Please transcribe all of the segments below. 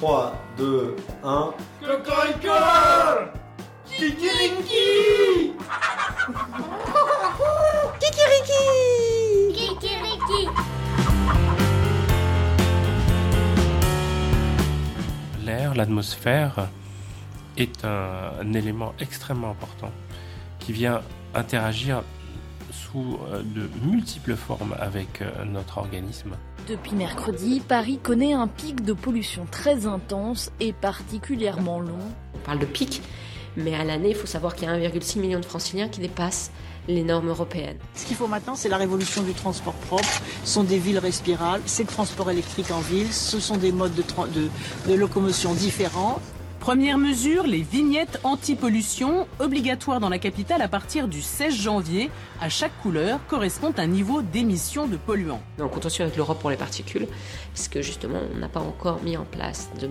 3, 2, 1. Cocorico Kikiriki Kikiriki Kikiriki L'air, l'atmosphère est un, élément extrêmement important qui vient interagir sous euh, de multiples formes avec euh, notre organisme. Depuis mercredi, Paris connaît un pic de pollution très intense et particulièrement long. On parle de pic, mais à l'année, il faut savoir qu'il y a 1,6 million de franciliens qui dépassent les normes européennes. Ce qu'il faut maintenant, c'est la révolution du transport propre. Ce sont des villes respirables, c'est le transport électrique en ville, ce sont des modes de, de locomotion différents. Première mesure, les vignettes anti-pollution, obligatoires dans la capitale à partir du 16 janvier. À chaque couleur correspond un niveau d'émission de polluants. On compte aussi avec l'Europe pour les particules, puisque justement, on n'a pas encore mis en place de,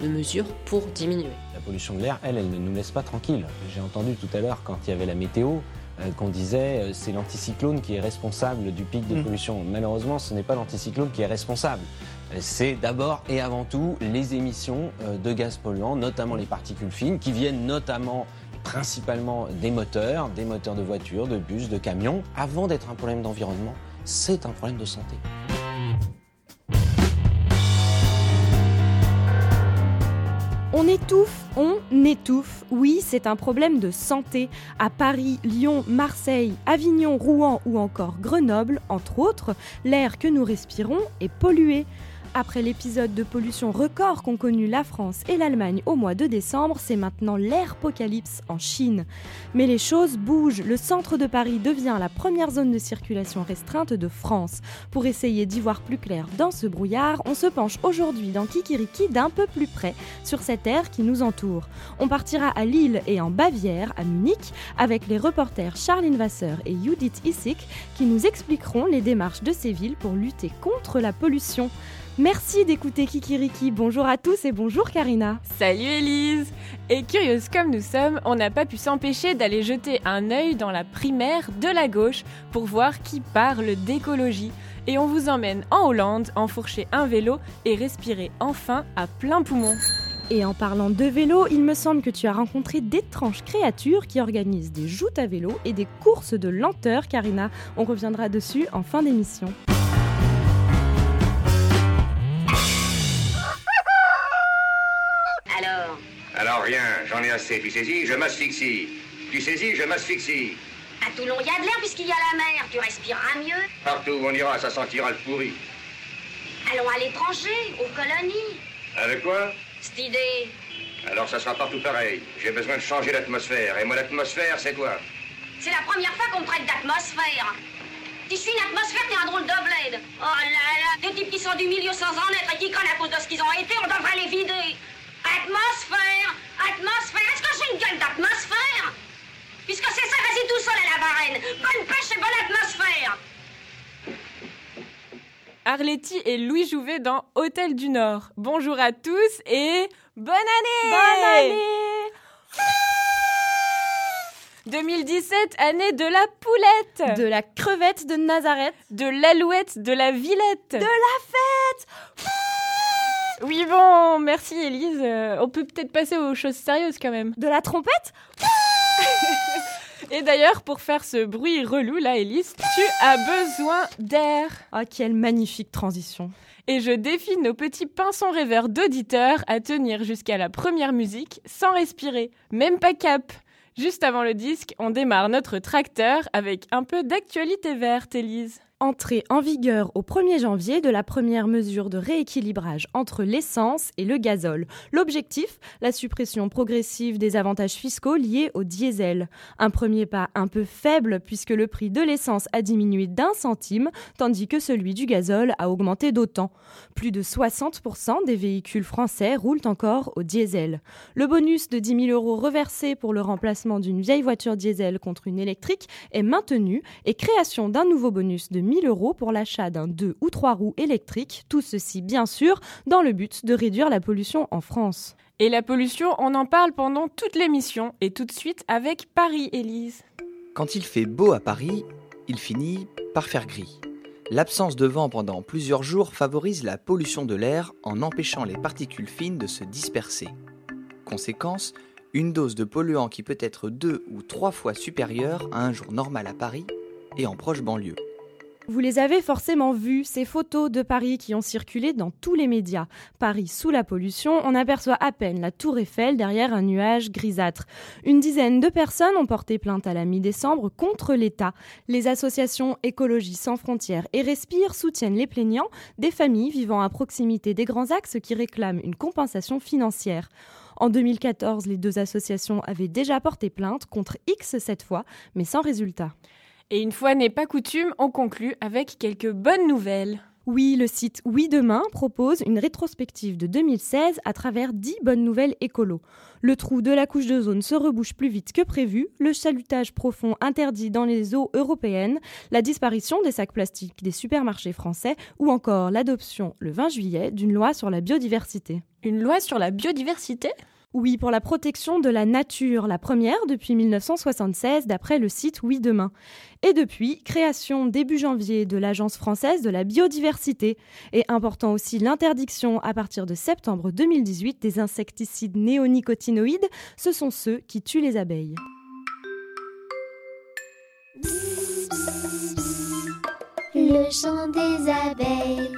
de mesures pour diminuer. La pollution de l'air, elle, elle ne nous laisse pas tranquilles. J'ai entendu tout à l'heure, quand il y avait la météo, euh, qu'on disait euh, c'est l'anticyclone qui est responsable du pic de mmh. pollution. Malheureusement, ce n'est pas l'anticyclone qui est responsable. Euh, c'est d'abord et avant tout les émissions de gaz polluants, notamment les particules fines, qui viennent notamment principalement des moteurs, des moteurs de voitures, de bus, de camions. Avant d'être un problème d'environnement, c'est un problème de santé. On étouffe, on étouffe. Oui, c'est un problème de santé. À Paris, Lyon, Marseille, Avignon, Rouen ou encore Grenoble, entre autres, l'air que nous respirons est pollué. Après l'épisode de pollution record qu'ont connu la France et l'Allemagne au mois de décembre, c'est maintenant l'air apocalypse en Chine. Mais les choses bougent. Le centre de Paris devient la première zone de circulation restreinte de France. Pour essayer d'y voir plus clair dans ce brouillard, on se penche aujourd'hui dans Kikiriki d'un peu plus près sur cet air qui nous entoure. On partira à Lille et en Bavière, à Munich, avec les reporters Charline Vasseur et Judith Issik qui nous expliqueront les démarches de ces villes pour lutter contre la pollution. Merci d'écouter Kikiriki. Bonjour à tous et bonjour Karina. Salut Elise. Et curieuse comme nous sommes, on n'a pas pu s'empêcher d'aller jeter un œil dans la primaire de la gauche pour voir qui parle d'écologie. Et on vous emmène en Hollande enfourcher un vélo et respirer enfin à plein poumon. Et en parlant de vélo, il me semble que tu as rencontré d'étranges créatures qui organisent des joutes à vélo et des courses de lenteur, Karina. On reviendra dessus en fin d'émission. Alors rien, j'en ai assez, tu saisis, je m'asphyxie. Tu saisis, je m'asphyxie. À Toulon, il y a de l'air puisqu'il y a la mer, tu respireras mieux. Partout où on ira, ça sentira le pourri. Allons à l'étranger, aux colonies. Avec quoi? Cette idée. Alors ça sera partout pareil. J'ai besoin de changer l'atmosphère. Et moi, l'atmosphère, c'est quoi? C'est la première fois qu'on me prête d'atmosphère. Tu suis une atmosphère, t'es un drôle de bled. Oh là là, des types qui sont du milieu sans en être et qui craignent à cause de ce qu'ils ont été, on devrait les vider. Atmosphère Atmosphère. Est-ce que j'ai une gueule d'atmosphère? Puisque c'est ça, vas-y tout seul à la varenne. Bonne pêche et bonne atmosphère. Arletty et Louis Jouvet dans Hôtel du Nord. Bonjour à tous et bonne année! Bonne année! 2017, année de la poulette! De la crevette de Nazareth. De l'alouette, de la villette! De la fête oui, bon, merci Elise. Euh, on peut peut-être passer aux choses sérieuses quand même. De la trompette? Et d'ailleurs, pour faire ce bruit relou là, Elise, tu as besoin d'air. Oh, quelle magnifique transition. Et je défie nos petits pinsons rêveurs d'auditeurs à tenir jusqu'à la première musique sans respirer, même pas cap. Juste avant le disque, on démarre notre tracteur avec un peu d'actualité verte, Elise entrée en vigueur au 1er janvier de la première mesure de rééquilibrage entre l'essence et le gazole. L'objectif, la suppression progressive des avantages fiscaux liés au diesel. Un premier pas un peu faible puisque le prix de l'essence a diminué d'un centime tandis que celui du gazole a augmenté d'autant. Plus de 60% des véhicules français roulent encore au diesel. Le bonus de 10 000 euros reversé pour le remplacement d'une vieille voiture diesel contre une électrique est maintenu et création d'un nouveau bonus de 1000 euros pour l'achat d'un 2 ou 3 roues électriques, tout ceci bien sûr dans le but de réduire la pollution en France. Et la pollution, on en parle pendant toute l'émission et tout de suite avec Paris, Élise. Quand il fait beau à Paris, il finit par faire gris. L'absence de vent pendant plusieurs jours favorise la pollution de l'air en empêchant les particules fines de se disperser. Conséquence, une dose de polluant qui peut être deux ou trois fois supérieure à un jour normal à Paris et en proche banlieue. Vous les avez forcément vus, ces photos de Paris qui ont circulé dans tous les médias. Paris sous la pollution, on aperçoit à peine la tour Eiffel derrière un nuage grisâtre. Une dizaine de personnes ont porté plainte à la mi-décembre contre l'État. Les associations Écologie sans frontières et Respire soutiennent les plaignants, des familles vivant à proximité des grands axes qui réclament une compensation financière. En 2014, les deux associations avaient déjà porté plainte contre X cette fois, mais sans résultat. Et une fois n'est pas coutume, on conclut avec quelques bonnes nouvelles. Oui, le site Oui Demain propose une rétrospective de 2016 à travers 10 bonnes nouvelles écolo. Le trou de la couche de zone se rebouche plus vite que prévu, le chalutage profond interdit dans les eaux européennes, la disparition des sacs plastiques des supermarchés français ou encore l'adoption le 20 juillet d'une loi sur la biodiversité. Une loi sur la biodiversité? Oui, pour la protection de la nature, la première depuis 1976 d'après le site Oui Demain. Et depuis, création début janvier de l'Agence française de la biodiversité. Et important aussi l'interdiction à partir de septembre 2018 des insecticides néonicotinoïdes, ce sont ceux qui tuent les abeilles. Abeilles.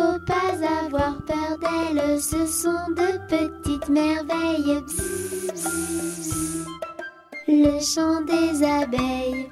Faut pas avoir peur d'elles, ce sont de petites merveilles. Le chant des abeilles.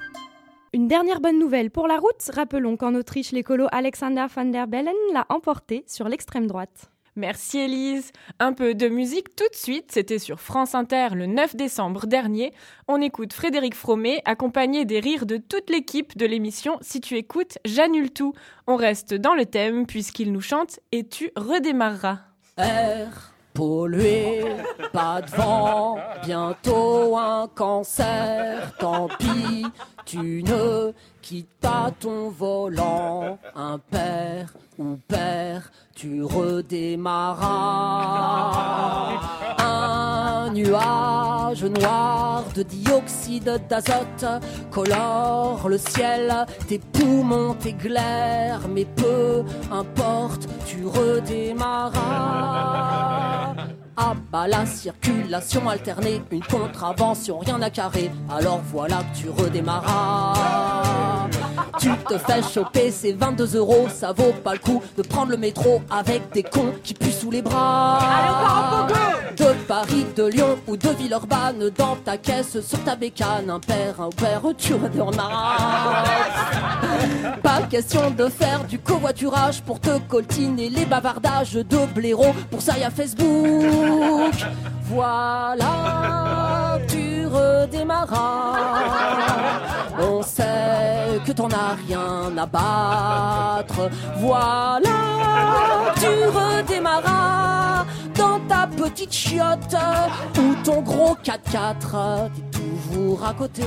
Une dernière bonne nouvelle pour la route. Rappelons qu'en Autriche, l'écolo Alexander van der Bellen l'a emporté sur l'extrême droite. Merci Elise. Un peu de musique tout de suite, c'était sur France Inter le 9 décembre dernier. On écoute Frédéric Fromet accompagné des rires de toute l'équipe de l'émission Si tu écoutes, j'annule tout. On reste dans le thème puisqu'il nous chante et tu redémarreras. Air pollué, pas de vent, bientôt un cancer, tant pis, tu ne quittes pas ton volant, un père ou père, tu redémarras. Un nuage noir de dioxyde d'azote colore le ciel, tes poumons t'éclairent, mais peu importe, tu redémarras. Ah bah la circulation alternée, une contravention, rien à carrer, alors voilà que tu redémarras. Tu te fais choper ces 22 euros, ça vaut pas le coup de prendre le métro avec des cons qui puent sous les bras. De Paris, de Lyon ou de Villeurbanne, dans ta caisse, sur ta bécane, un père, un père, tu redémarras. Question de faire du covoiturage pour te coltiner les bavardages de blaireaux, pour ça y a Facebook. Voilà, tu redémarras. On sait que t'en as rien à battre. Voilà, tu redémarras dans ta petite chiotte ou ton gros 4x4. T'es toujours à côté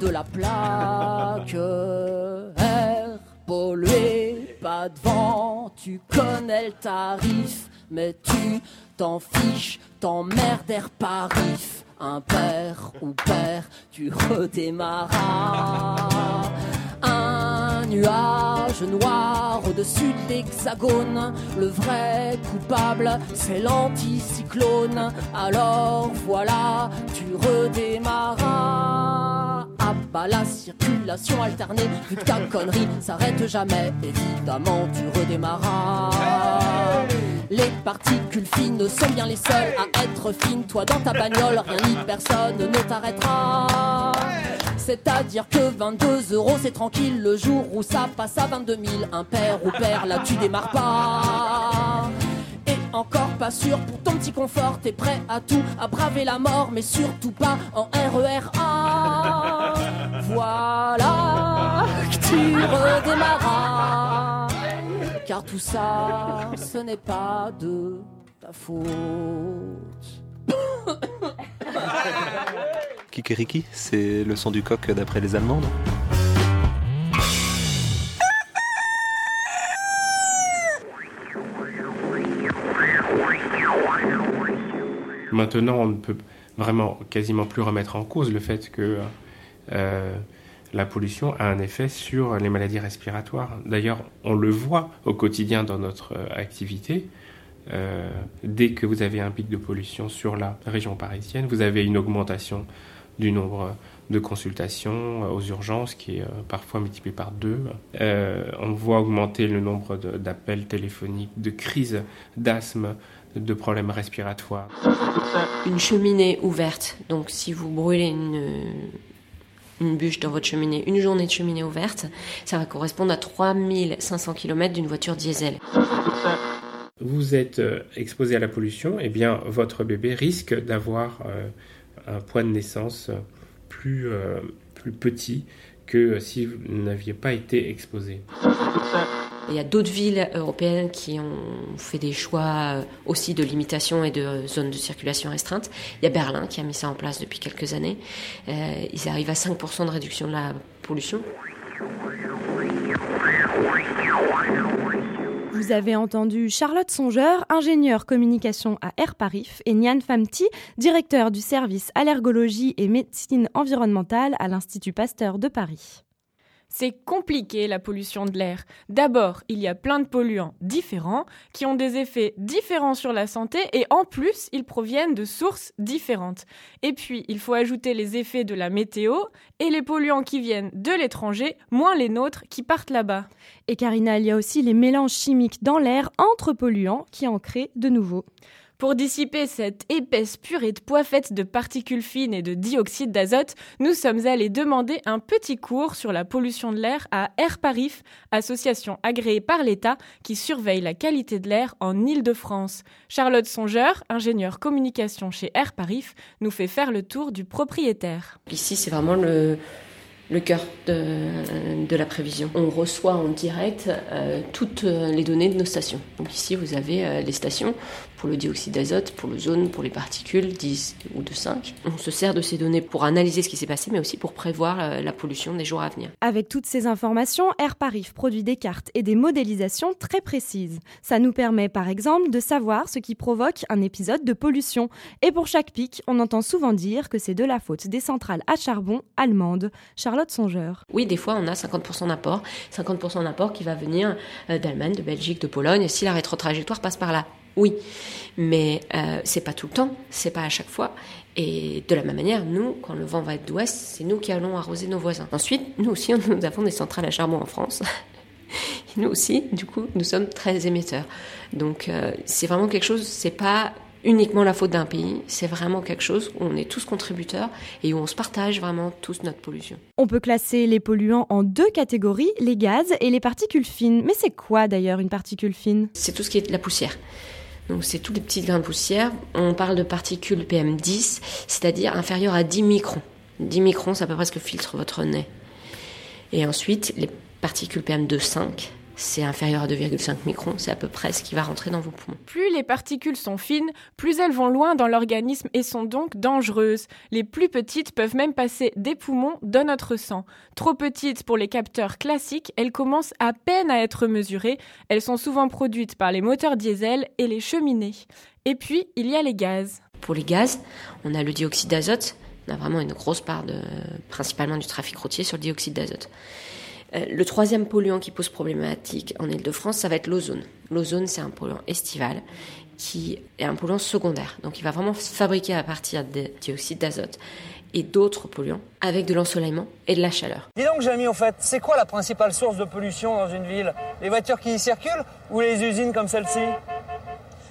de la plaque. Air pollué, pas de vent, tu connais le tarif mais tu t'en fiches, t'emmerder par if. Un père ou père, tu redémarras. Un nuage noir au-dessus de l'hexagone. Le vrai coupable, c'est l'anticyclone. Alors voilà, tu redémarras. Ah bah la circulation alternée, vu que ta connerie s'arrête jamais. Évidemment, tu redémarras. Les particules fines sont bien les seules à être fines. Toi dans ta bagnole, rien ni personne ne t'arrêtera. C'est-à-dire que 22 euros c'est tranquille le jour où ça passe à 22 000. Un père ou père, là tu démarres pas. Encore pas sûr pour ton petit confort, t'es prêt à tout, à braver la mort, mais surtout pas en RERA. Voilà que tu redémarras. Car tout ça, ce n'est pas de ta faute. Kikiriki, c'est le son du coq d'après les Allemandes. Maintenant, on ne peut vraiment quasiment plus remettre en cause le fait que euh, la pollution a un effet sur les maladies respiratoires. D'ailleurs, on le voit au quotidien dans notre euh, activité. Euh, dès que vous avez un pic de pollution sur la région parisienne, vous avez une augmentation du nombre de consultations aux urgences qui est parfois multiplié par deux. on voit augmenter le nombre d'appels téléphoniques, de crises d'asthme, de problèmes respiratoires. Une cheminée ouverte, donc si vous brûlez une, une bûche dans votre cheminée, une journée de cheminée ouverte, ça va correspondre à 3500 km d'une voiture diesel. Vous êtes euh, exposé à la pollution, et eh bien votre bébé risque d'avoir euh, un point de naissance plus, euh, plus petit que si vous n'aviez pas été exposé. Il y a d'autres villes européennes qui ont fait des choix euh, aussi de limitation et de zones de circulation restreinte. Il y a Berlin qui a mis ça en place depuis quelques années. Euh, ils arrivent à 5% de réduction de la pollution. Vous avez entendu Charlotte Songeur, ingénieure communication à Air Paris, et Nian Famti, directeur du service allergologie et médecine environnementale à l'Institut Pasteur de Paris. C'est compliqué la pollution de l'air. D'abord, il y a plein de polluants différents qui ont des effets différents sur la santé et en plus, ils proviennent de sources différentes. Et puis, il faut ajouter les effets de la météo et les polluants qui viennent de l'étranger, moins les nôtres qui partent là-bas. Et Karina, il y a aussi les mélanges chimiques dans l'air entre polluants qui en créent de nouveaux. Pour dissiper cette épaisse purée de poids faite de particules fines et de dioxyde d'azote, nous sommes allés demander un petit cours sur la pollution de l'air à Air Paris, association agréée par l'État qui surveille la qualité de l'air en Île-de-France. Charlotte Songeur, ingénieure communication chez Air Paris, nous fait faire le tour du propriétaire. Ici, c'est vraiment le, cœur de, la prévision. On reçoit en direct euh, toutes les données de nos stations. Donc ici, vous avez euh, les stations pour le dioxyde d'azote, pour l'ozone, pour les particules, 10 ou de 5. On se sert de ces données pour analyser ce qui s'est passé, mais aussi pour prévoir euh, la pollution des jours à venir. Avec toutes ces informations, Air Paris produit des cartes et des modélisations très précises. Ça nous permet par exemple de savoir ce qui provoque un épisode de pollution. Et pour chaque pic, on entend souvent dire que c'est de la faute des centrales à charbon allemandes. Charlotte Songeur. Oui, des fois on a 50% d'apport, 50% d'apport qui va venir euh, d'Allemagne, de Belgique, de Pologne, si la rétrotrajectoire passe par là? Oui, mais euh, c'est pas tout le temps, c'est pas à chaque fois. Et de la même manière, nous, quand le vent va être d'ouest, c'est nous qui allons arroser nos voisins. Ensuite, nous aussi, nous avons des centrales à charbon en France. Et nous aussi, du coup, nous sommes très émetteurs. Donc, euh, c'est vraiment quelque chose, c'est pas uniquement la faute d'un pays, c'est vraiment quelque chose où on est tous contributeurs et où on se partage vraiment tous notre pollution. On peut classer les polluants en deux catégories, les gaz et les particules fines. Mais c'est quoi d'ailleurs une particule fine? C'est tout ce qui est de la poussière. Donc c'est tous les petits grains de poussière. On parle de particules PM10, c'est-à-dire inférieures à 10 microns. 10 microns, ça peut presque filtre votre nez. Et ensuite, les particules PM2,5, c'est inférieur à 2,5 microns, c'est à peu près ce qui va rentrer dans vos poumons. Plus les particules sont fines, plus elles vont loin dans l'organisme et sont donc dangereuses. Les plus petites peuvent même passer des poumons dans notre sang. Trop petites pour les capteurs classiques, elles commencent à peine à être mesurées. Elles sont souvent produites par les moteurs diesel et les cheminées. Et puis, il y a les gaz. Pour les gaz, on a le dioxyde d'azote. On a vraiment une grosse part de, principalement du trafic routier sur le dioxyde d'azote. Euh, le troisième polluant qui pose problématique en Ile-de-France, ça va être l'ozone. L'ozone, c'est un polluant estival qui est un polluant secondaire. Donc il va vraiment se fabriquer à partir de dioxyde d'azote et d'autres polluants avec de l'ensoleillement et de la chaleur. Dis donc, Jamie, en fait, c'est quoi la principale source de pollution dans une ville? Les voitures qui y circulent ou les usines comme celle-ci?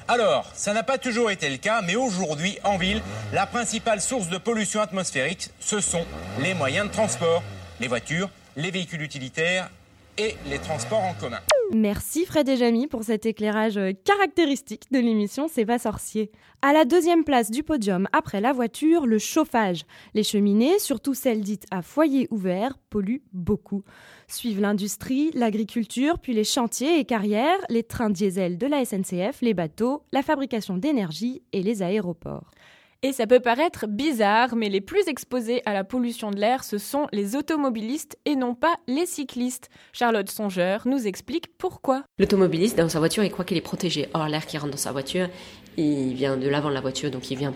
Alors, ça n'a pas toujours été le cas, mais aujourd'hui, en ville, la principale source de pollution atmosphérique, ce sont les moyens de transport, les voitures, les véhicules utilitaires et les transports en commun. Merci Fred et Jamy pour cet éclairage caractéristique de l'émission C'est pas sorcier. À la deuxième place du podium, après la voiture, le chauffage. Les cheminées, surtout celles dites à foyer ouvert, polluent beaucoup. Suivent l'industrie, l'agriculture, puis les chantiers et carrières, les trains diesel de la SNCF, les bateaux, la fabrication d'énergie et les aéroports. Et ça peut paraître bizarre, mais les plus exposés à la pollution de l'air, ce sont les automobilistes et non pas les cyclistes. Charlotte Songeur nous explique pourquoi. L'automobiliste, dans sa voiture, il croit qu'il est protégé. Or, l'air qui rentre dans sa voiture, il vient de l'avant de la voiture, donc il vient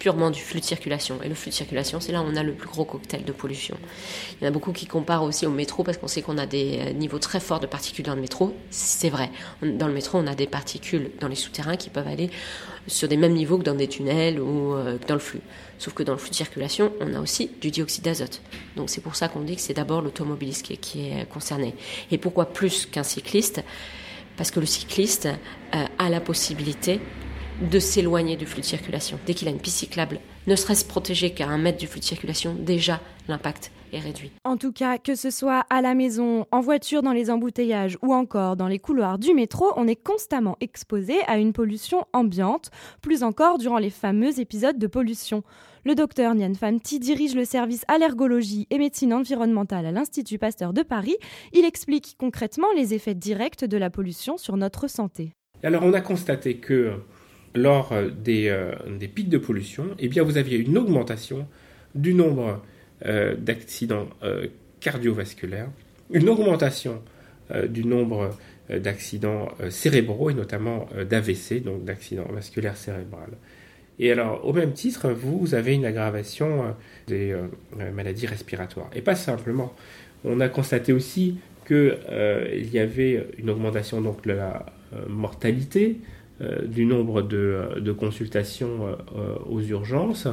purement du flux de circulation. Et le flux de circulation, c'est là où on a le plus gros cocktail de pollution. Il y en a beaucoup qui comparent aussi au métro parce qu'on sait qu'on a des euh, niveaux très forts de particules dans le métro. C'est vrai. Dans le métro, on a des particules dans les souterrains qui peuvent aller sur des mêmes niveaux que dans des tunnels ou euh, dans le flux. Sauf que dans le flux de circulation, on a aussi du dioxyde d'azote. Donc c'est pour ça qu'on dit que c'est d'abord l'automobiliste qui, est concerné. Et pourquoi plus qu'un cycliste? Parce que le cycliste euh, a la possibilité de s'éloigner du flux de circulation. Dès qu'il a une piste cyclable, ne serait-ce protégé qu'à un mètre du flux de circulation, déjà l'impact est réduit. En tout cas, que ce soit à la maison, en voiture dans les embouteillages ou encore dans les couloirs du métro, on est constamment exposé à une pollution ambiante, plus encore durant les fameux épisodes de pollution. Le docteur Nian Famti dirige le service allergologie et médecine environnementale à l'Institut Pasteur de Paris. Il explique concrètement les effets directs de la pollution sur notre santé. Alors on a constaté que lors euh, euh, des, pics de pollution, eh vous aviez une augmentation du nombre euh, d'accidents cardiovasculaires, une augmentation du nombre d'accidents cérébraux et notamment d'AVC, donc d'accidents vasculaires cérébrales. Et alors, au même titre, vous avez une aggravation des maladies respiratoires. Et pas simplement. On a constaté aussi qu'il y avait une augmentation de la mortalité, du nombre de, euh, consultations euh, aux urgences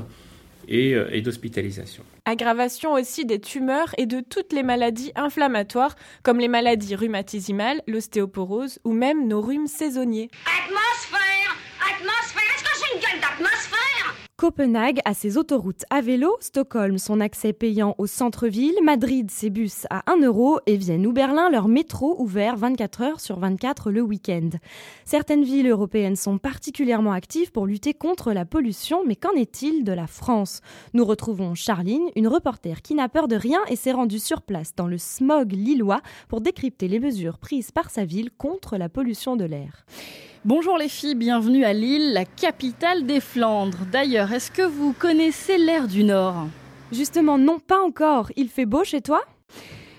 et, et d'hospitalisation. Aggravation aussi des tumeurs et de toutes les maladies inflammatoires comme les maladies rhumatismales, l'ostéoporose ou même nos rhumes saisonniers. Atmosphère Copenhague a ses autoroutes à vélo, Stockholm son accès payant au centre-ville, Madrid ses bus à 1 euro et Vienne ou Berlin leur métro ouvert 24 heures sur 24 le week-end. Certaines villes européennes sont particulièrement actives pour lutter contre la pollution, mais qu'en est-il de la France? Nous retrouvons Charline, une reporter qui n'a peur de rien et s'est rendue sur place dans le smog lillois pour décrypter les mesures prises par sa ville contre la pollution de l'air. Bonjour les filles, bienvenue à Lille, la capitale des Flandres. D'ailleurs, est-ce que vous connaissez l'air du Nord? Justement, non, pas encore. Il fait beau chez toi?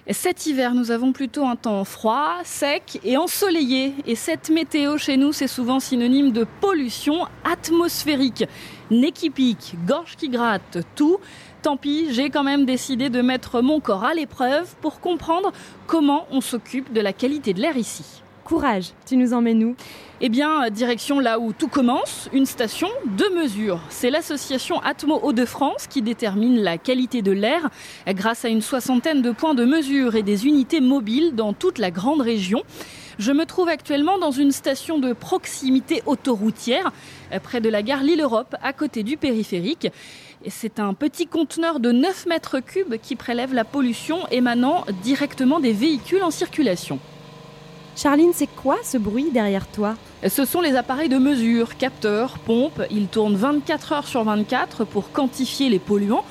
Cet hiver, nous avons plutôt un temps froid, sec et ensoleillé. Et cette météo chez nous, c'est souvent synonyme de pollution atmosphérique. Nez qui pique, gorge qui gratte, tout. Tant pis, j'ai quand même décidé de mettre mon corps à l'épreuve pour comprendre comment on s'occupe de la qualité de l'air ici. Courage, tu nous emmènes où? Eh bien, direction là où tout commence, une station de mesure. C'est l'association Atmo Hauts-de-France qui détermine la qualité de l'air grâce à une soixantaine de points de mesure et des unités mobiles dans toute la grande région. Je me trouve actuellement dans une station de proximité autoroutière, près de la gare Lille-Europe, à côté du périphérique. C'est un petit conteneur de 9 mètres cubes qui prélève la pollution émanant directement des véhicules en circulation. Charline, c'est quoi ce bruit derrière toi? Ce sont les appareils de mesure, capteurs, pompes. Ils tournent 24 heures sur 24 pour quantifier les polluants,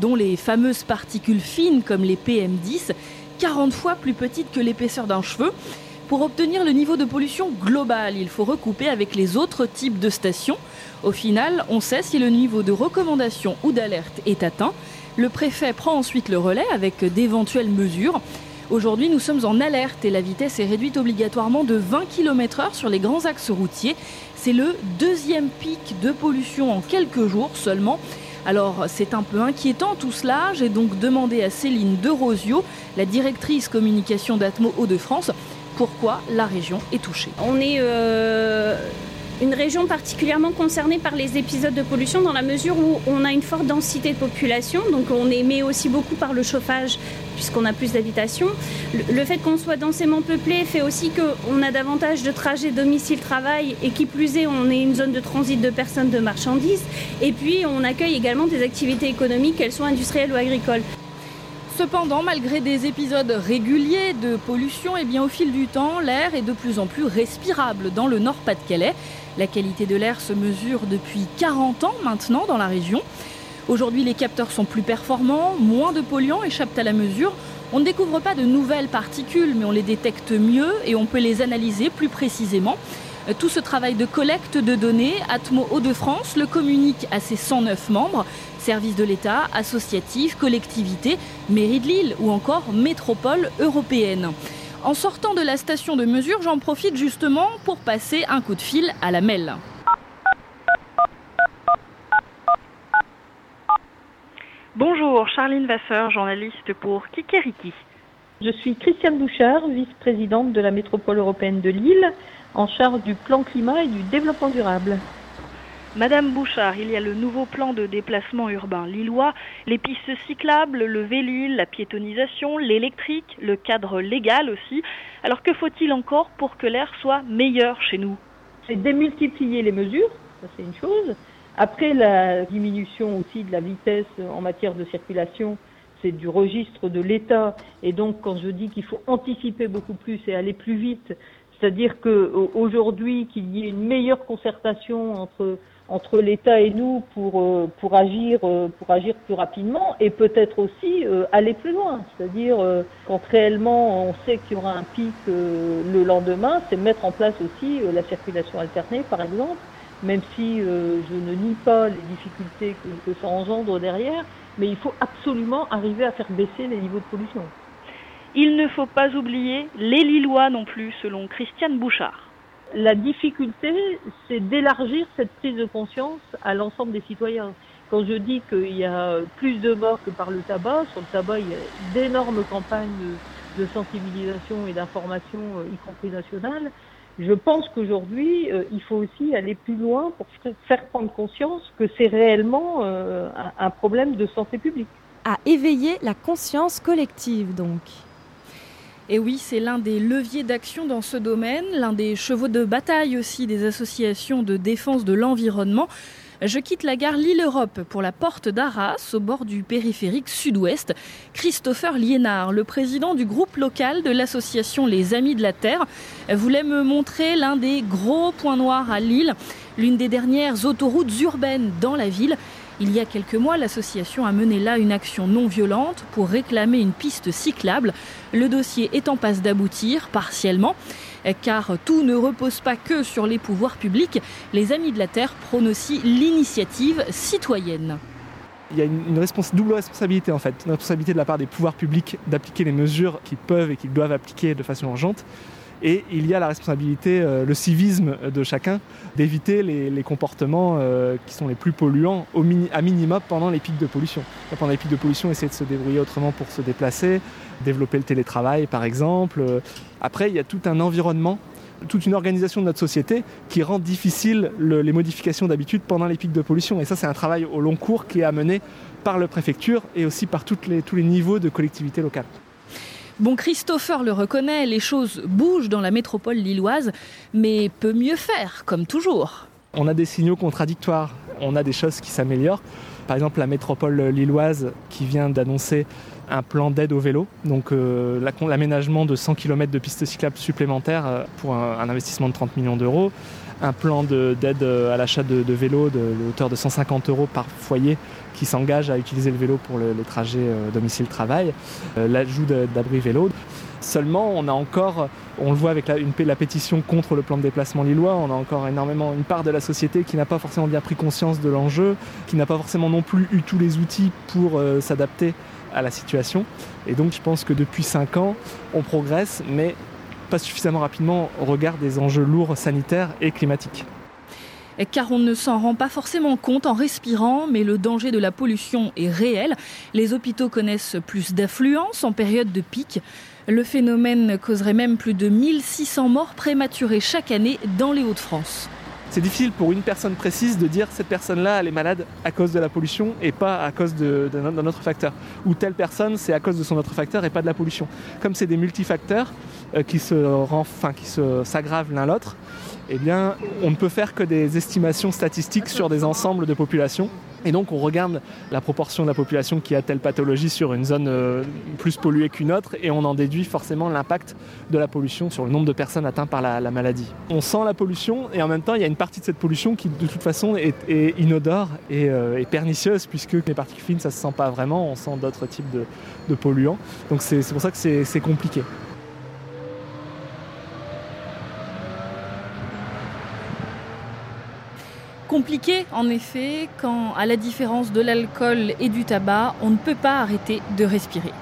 dont les fameuses particules fines comme les PM10, 40 fois plus petites que l'épaisseur d'un cheveu. Pour obtenir le niveau de pollution global, il faut recouper avec les autres types de stations. Au final, on sait si le niveau de recommandation ou d'alerte est atteint. Le préfet prend ensuite le relais avec d'éventuelles mesures. Aujourd'hui, nous sommes en alerte et la vitesse est réduite obligatoirement de 20 km/h sur les grands axes routiers. C'est le deuxième pic de pollution en quelques jours seulement. Alors c'est un peu inquiétant tout cela. J'ai donc demandé à Céline De Rosio, la directrice communication d'Atmo Hauts-de-France, pourquoi la région est touchée. On est euh, une région particulièrement concernée par les épisodes de pollution dans la mesure où on a une forte densité de population, donc on émet aussi beaucoup par le chauffage puisqu'on a plus d'habitations. Le, fait qu'on soit densément peuplé fait aussi qu'on a davantage de trajets domicile-travail et qui plus est, on est une zone de transit de personnes, de marchandises. Et puis on accueille également des activités économiques, qu'elles soient industrielles ou agricoles. Cependant, malgré des épisodes réguliers de pollution, eh au fil du temps, l'air est de plus en plus respirable dans le Nord-Pas-de-Calais. La qualité de l'air se mesure depuis 40 ans maintenant dans la région. Aujourd'hui, les capteurs sont plus performants, moins de polluants échappent à la mesure. On ne découvre pas de nouvelles particules, mais on les détecte mieux et on peut les analyser plus précisément. Euh, tout ce travail de collecte de données, Atmo Hauts-de-France le communique à ses 109 membres, services de l'État, associatifs, collectivités, mairie de Lille ou encore métropole européenne. En sortant de la station de mesure, j'en profite justement pour passer un coup de fil à la MEL. Bonjour, Charline Vasseur, journaliste pour Kikeriki. Je suis Christiane Bouchard, vice-présidente de la métropole européenne de Lille, en charge du plan climat et du développement durable. Madame Bouchard, il y a le nouveau plan de déplacement urbain lillois, les pistes cyclables, le vélule, la piétonisation, l'électrique, le cadre légal aussi. Alors que faut-il encore pour que l'air soit meilleur chez nous? C'est démultiplier les mesures, ça c'est une chose. Après la diminution aussi de la vitesse en matière de circulation, c'est du registre de l'État. Et donc quand je dis qu'il faut anticiper beaucoup plus et aller plus vite, c'est-à-dire qu'aujourd'hui qu'il y ait une meilleure concertation entre entre l'État et nous pour, euh, pour, agir, euh, pour agir plus rapidement et peut-être aussi euh, aller plus loin. C'est-à-dire, quand réellement on sait qu'il y aura un pic le lendemain, c'est mettre en place aussi la circulation alternée, par exemple, même si je ne nie pas les difficultés que, que ça engendre derrière, mais il faut absolument arriver à faire baisser les niveaux de pollution. Il ne faut pas oublier les Lillois non plus, selon Christiane Bouchard. La difficulté, c'est d'élargir cette prise de conscience à l'ensemble des citoyens. Quand je dis qu'il y a plus de morts que par le tabac, sur le tabac, il y a d'énormes campagnes de, sensibilisation et d'information, euh, y compris nationales. Je pense qu'aujourd'hui, euh, il faut aussi aller plus loin pour faire prendre conscience que c'est réellement euh, un problème de santé publique. À éveiller la conscience collective, donc. Et oui, c'est l'un des leviers d'action dans ce domaine, l'un des chevaux de bataille aussi des associations de défense de l'environnement. Je quitte la gare Lille-Europe pour la porte d'Arras, au bord du périphérique sud-ouest. Christopher Liénard, le président du groupe local de l'association Les Amis de la Terre, voulait me montrer l'un des gros points noirs à Lille, l'une des dernières autoroutes urbaines dans la ville. Il y a quelques mois, l'association a mené là une action non violente pour réclamer une piste cyclable. Le dossier est en passe d'aboutir partiellement car tout ne repose pas que sur les pouvoirs publics. Les Amis de la Terre prônent aussi l'initiative citoyenne. Il y a une, double responsabilité en fait, une responsabilité de la part des pouvoirs publics d'appliquer les mesures qu'ils peuvent et qu'ils doivent appliquer de façon urgente, et il y a la responsabilité, euh, le civisme de chacun d'éviter les, comportements euh, qui sont les plus polluants à minima pendant les pics de pollution. Pendant les pics de pollution, essayer de se débrouiller autrement pour se déplacer, développer le télétravail par exemple. Après, il y a tout un environnement toute une organisation de notre société qui rend difficile les modifications d'habitude pendant les pics de pollution. Et ça, c'est un travail au long cours qui est amené par le préfecture et aussi par tous les niveaux de collectivités locales. Bon, Christopher le reconnaît, les choses bougent dans la métropole lilloise, mais peut mieux faire, comme toujours. On a des signaux contradictoires, on a des choses qui s'améliorent. Par exemple, la métropole lilloise qui vient d'annoncer un plan d'aide au vélo, donc euh, l'aménagement de 100 km de pistes cyclables supplémentaires euh, pour un, investissement de 30 millions d'euros, un plan d'aide euh, à l'achat de, vélos de, hauteur de 150 euros par foyer qui s'engagent à utiliser le vélo pour les trajets euh, domicile-travail, euh, l'ajout d'abris vélo. Seulement, on a encore, on le voit avec la, une, pétition contre le plan de déplacement lillois, on a encore énormément une part de la société qui n'a pas forcément bien pris conscience de l'enjeu, qui n'a pas forcément non plus eu tous les outils pour euh, s'adapter à la situation. Et donc, je pense que depuis 5 ans, on progresse, mais pas suffisamment rapidement au regard des enjeux lourds sanitaires et climatiques car on ne s'en rend pas forcément compte en respirant, mais le danger de la pollution est réel. Les hôpitaux connaissent plus d'affluence en période de pic. Le phénomène causerait même plus de 1600 morts prématurées chaque année dans les Hauts-de-France. C'est difficile pour une personne précise de dire cette personne-là, est malade à cause de la pollution et pas à cause d'un autre facteur. Ou telle personne, c'est à cause de son autre facteur et pas de la pollution. Comme c'est des multifacteurs euh, qui se qui s'aggravent l'un l'autre, eh on ne peut faire que des estimations statistiques sur des ensembles de populations. Et donc on regarde la proportion de la population qui a telle pathologie sur une zone euh, plus polluée qu'une autre et on en déduit forcément l'impact de la pollution sur le nombre de personnes atteintes par la, maladie. On sent la pollution et en même temps il y a une partie de cette pollution qui de toute façon est, inodore euh, et, pernicieuse puisque les particules fines ça se sent pas vraiment, on sent d'autres types de polluants. Donc c'est pour ça que c'est compliqué. Compliqué en effet quand, à la différence de l'alcool et du tabac, on ne peut pas arrêter de respirer.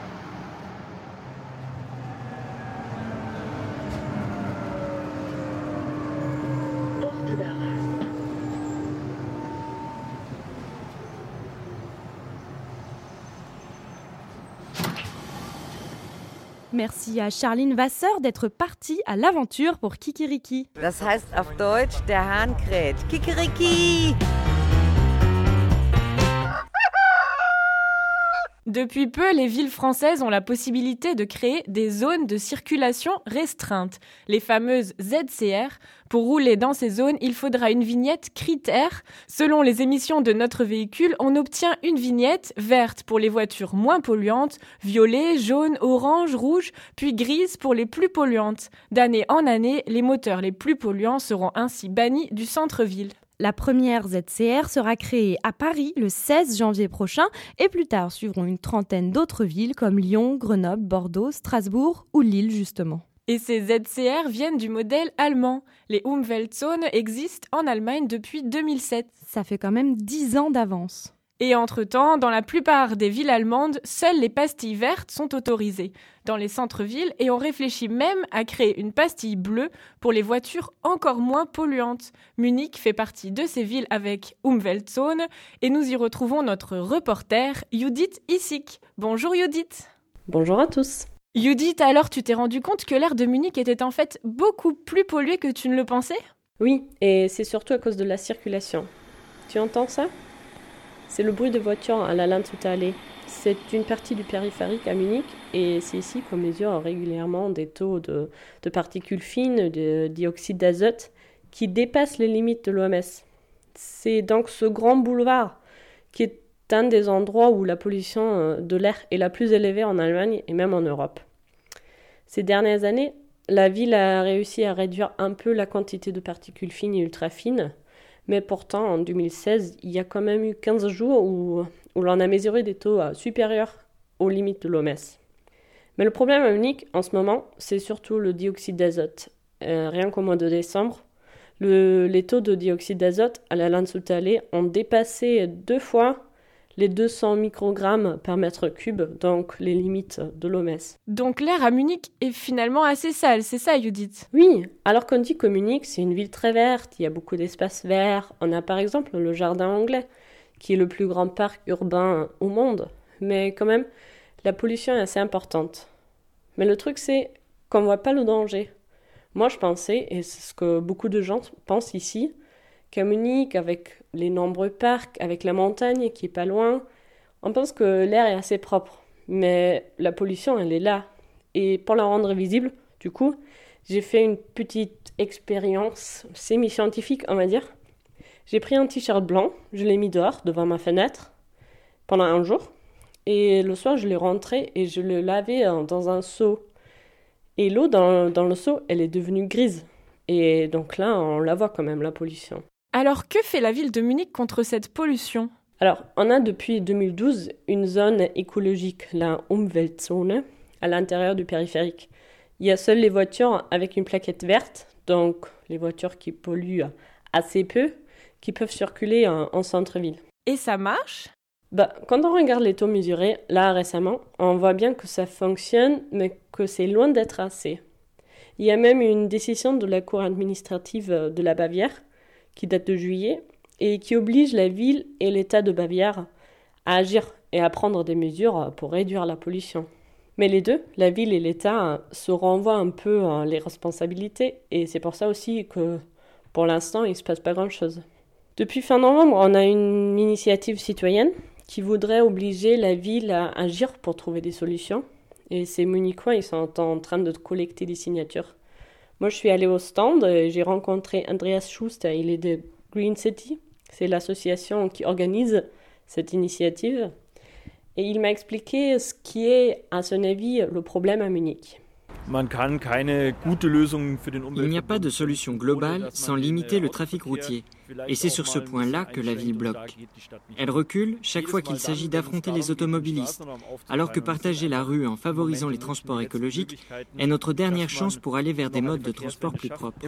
Merci à Charline Vasseur d'être partie à l'aventure pour Kikiriki. Das heißt auf Deutsch, der Hahn kräht. Kikiriki! Depuis peu, les villes françaises ont la possibilité de créer des zones de circulation restreintes, les fameuses ZCR. Pour rouler dans ces zones, il faudra une vignette critère. Selon les émissions de notre véhicule, on obtient une vignette verte pour les voitures moins polluantes, violet, jaune, orange, rouge, puis grise pour les plus polluantes. D'année en année, les moteurs les plus polluants seront ainsi bannis du centre-ville. La première ZCR sera créée à Paris le 16 janvier prochain et plus tard suivront une trentaine d'autres villes comme Lyon, Grenoble, Bordeaux, Strasbourg ou Lille justement. Et ces ZCR viennent du modèle allemand. Les Umweltzone existent en Allemagne depuis 2007. Ça fait quand même 10 ans d'avance. Et entre-temps, dans la plupart des villes allemandes, seules les pastilles vertes sont autorisées dans les centres-villes et on réfléchit même à créer une pastille bleue pour les voitures encore moins polluantes. Munich fait partie de ces villes avec Umweltzone et nous y retrouvons notre reporter Judith Issik. Bonjour Judith. Bonjour à tous. Judith, alors tu t'es rendu compte que l'air de Munich était en fait beaucoup plus pollué que tu ne le pensais? Oui, et c'est surtout à cause de la circulation. Tu entends ça? C'est le bruit de voiture à la Landshuthalle. C'est une partie du périphérique à Munich et c'est ici qu'on mesure régulièrement des taux de, de particules fines, de dioxyde d'azote, qui dépassent les limites de l'OMS. C'est donc ce grand boulevard qui est un des endroits où la pollution de l'air est la plus élevée en Allemagne et même en Europe. Ces dernières années, la ville a réussi à réduire un peu la quantité de particules fines et ultra fines, mais pourtant, en 2016, il y a quand même eu 15 jours où, l'on a mesuré des taux euh, supérieurs aux limites de l'OMS. Mais le problème Munich, en ce moment, c'est surtout le dioxyde d'azote. Euh, rien qu'au mois de décembre, le, les taux de dioxyde d'azote à la Landshuthalle ont dépassé deux fois les 200 microgrammes par mètre cube, donc les limites de l'OMS. Donc l'air à Munich est finalement assez sale, c'est ça Judith? Oui, alors qu'on dit que Munich c'est une ville très verte, il y a beaucoup d'espaces verts, on a par exemple le jardin anglais, qui est le plus grand parc urbain au monde, mais quand même la pollution est assez importante. Mais le truc c'est qu'on voit pas le danger. Moi je pensais, et c'est ce que beaucoup de gens pensent ici, Munich, avec les nombreux parcs, avec la montagne qui est pas loin, on pense que l'air est assez propre. Mais la pollution, elle est là. Et pour la rendre visible, du coup, j'ai fait une petite expérience semi-scientifique, on va dire. J'ai pris un t-shirt blanc, je l'ai mis dehors, devant ma fenêtre, pendant un jour. Et le soir, je l'ai rentré et je le lavais dans un seau. Et l'eau dans, dans le seau, elle est devenue grise. Et donc là, on la voit quand même, la pollution. Alors que fait la ville de Munich contre cette pollution? Alors, on a depuis 2012 une zone écologique, la Umweltzone, à l'intérieur du périphérique. Il y a seules les voitures avec une plaquette verte, donc les voitures qui polluent assez peu, qui peuvent circuler en, en centre-ville. Et ça marche? Bah, Quand on regarde les taux mesurés, là récemment, on voit bien que ça fonctionne, mais que c'est loin d'être assez. Il y a même une décision de la Cour administrative de la Bavière qui date de juillet et qui oblige la ville et l'État de Bavière à agir et à prendre des mesures pour réduire la pollution. Mais les deux, la ville et l'État, se renvoient un peu les responsabilités et c'est pour ça aussi que pour l'instant il ne se passe pas grand-chose. Depuis fin novembre, on a une initiative citoyenne qui voudrait obliger la ville à agir pour trouver des solutions. Et ces Munichois, ils sont en train de collecter des signatures. Moi, je suis allée au stand, j'ai rencontré Andreas Schuster, il est de Green City, c'est l'association qui organise cette initiative. Et il m'a expliqué ce qui est, à son avis, le problème à Munich. Il n'y a pas de solution globale sans limiter le trafic routier. Et c'est sur ce point-là que la ville bloque. Elle recule chaque fois qu'il s'agit d'affronter les automobilistes, alors que partager la rue en favorisant les transports écologiques est notre dernière chance pour aller vers des modes de transport plus propres.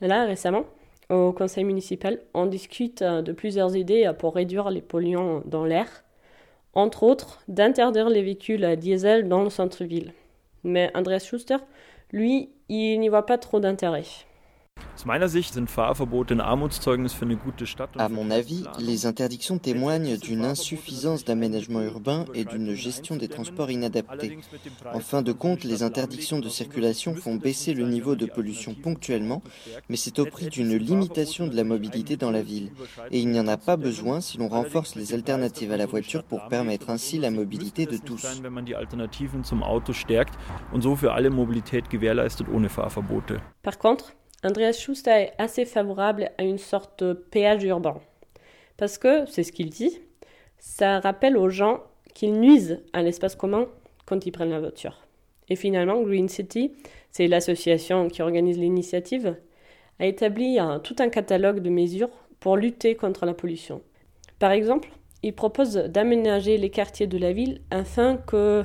Là, récemment, au conseil municipal, on discute de plusieurs idées pour réduire les polluants dans l'air entre autres, d'interdire les véhicules à diesel dans le centre-ville. Mais Andreas Schuster, lui, il n'y voit pas trop d'intérêt. À mon avis, les interdictions témoignent d'une insuffisance d'aménagement urbain et d'une gestion des transports inadaptée. En fin de compte, les interdictions de circulation font baisser le niveau de pollution ponctuellement, mais c'est au prix d'une limitation de la mobilité dans la ville. Et il n'y en a pas besoin si l'on renforce les alternatives à la voiture pour permettre ainsi la mobilité de tous. Par contre, Andreas Schuster est assez favorable à une sorte de péage urbain. Parce que, c'est ce qu'il dit, ça rappelle aux gens qu'ils nuisent à l'espace commun quand ils prennent la voiture. Et finalement, Green City, c'est l'association qui organise l'initiative, a établi tout un catalogue de mesures pour lutter contre la pollution. Par exemple, il propose d'aménager les quartiers de la ville afin que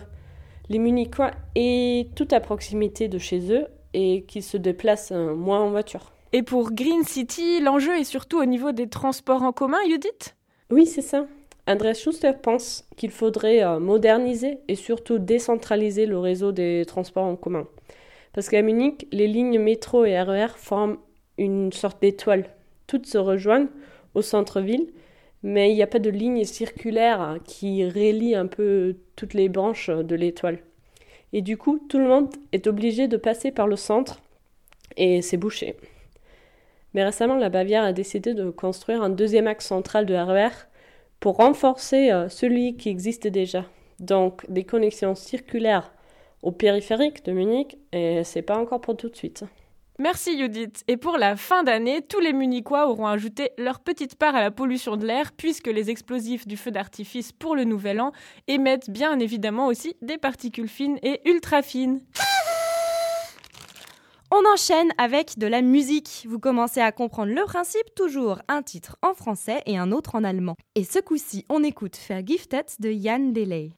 les Munichois aient tout à proximité de chez eux et qu'ils se déplacent euh, moins en voiture. Et pour Green City, l'enjeu est surtout au niveau des transports en commun, Judith? Oui, c'est ça. Andreas Schuster pense qu'il faudrait euh, moderniser et surtout décentraliser le réseau des transports en commun. Parce qu'à Munich, les lignes métro et RER e forment une sorte d'étoile. Toutes se rejoignent au centre-ville, mais il n'y a pas de ligne circulaire qui relie un peu toutes les branches de l'étoile. Et du coup, tout le monde est obligé de passer par le centre et c'est bouché. Mais récemment, la Bavière a décidé de construire un deuxième axe central de RER e pour renforcer euh, celui qui existe déjà. Donc des connexions circulaires au périphérique de Munich et c'est pas encore pour tout de suite. Merci Judith. Et pour la fin d'année, tous les Munichois auront ajouté leur petite part à la pollution de l'air puisque les explosifs du feu d'artifice pour le nouvel an émettent bien évidemment aussi des particules fines et ultra fines. On enchaîne avec de la musique. Vous commencez à comprendre le principe, toujours un titre en français et un autre en allemand. Et ce coup-ci, on écoute Vergiftet de Jan Delay.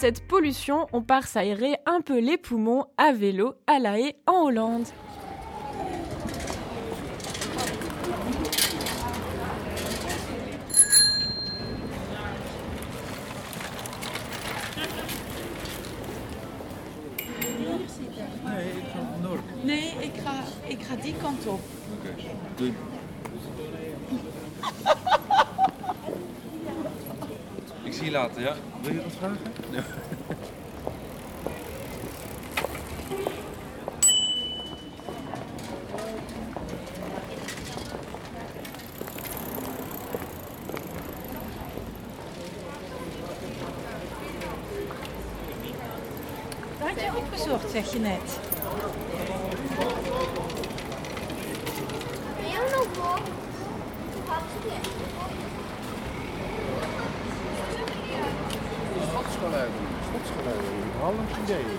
Cette pollution, on part s'aérer un peu les poumons à vélo à La Haye en Hollande. Had je opgezocht, zeg je net. Schotsgeluiden. Schotsgeluiden. Hollands ideeën.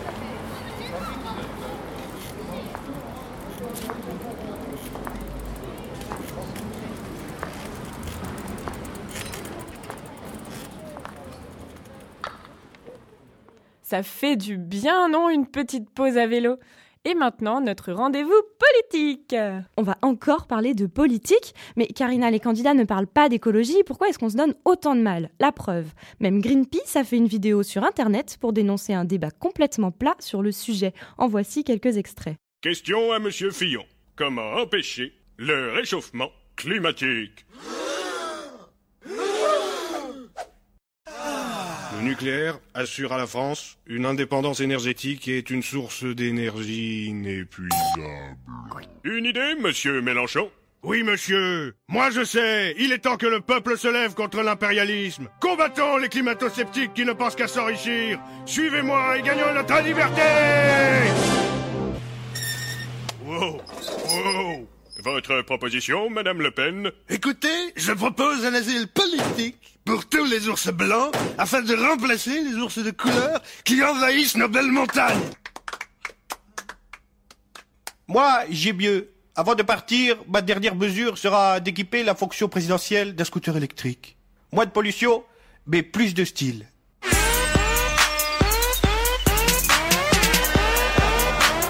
Ça fait du bien, non, une petite pause à vélo Et maintenant, notre rendez-vous politique On va encore parler de politique, mais Karina, les candidats ne parlent pas d'écologie, pourquoi est-ce qu'on se donne autant de mal? La preuve, même Greenpeace a fait une vidéo sur Internet pour dénoncer un débat complètement plat sur le sujet. En voici quelques extraits. Question à Monsieur Fillon. Comment empêcher le réchauffement climatique? Le nucléaire assure à la France une indépendance énergétique et est une source d'énergie inépuisable. Une idée, monsieur Mélenchon? Oui, monsieur. Moi, je sais. Il est temps que le peuple se lève contre l'impérialisme. Combattons les climato-sceptiques qui ne pensent qu'à s'enrichir. Suivez-moi et gagnons notre liberté Wow, wow. Votre proposition, Madame Le Pen? Écoutez, je propose un asile politique pour tous les ours blancs afin de remplacer les ours de couleur qui envahissent nos belles montagnes. Moi, j'ai mieux. Avant de partir, ma dernière mesure sera d'équiper la fonction présidentielle d'un scooter électrique. Moins de pollution, mais plus de style.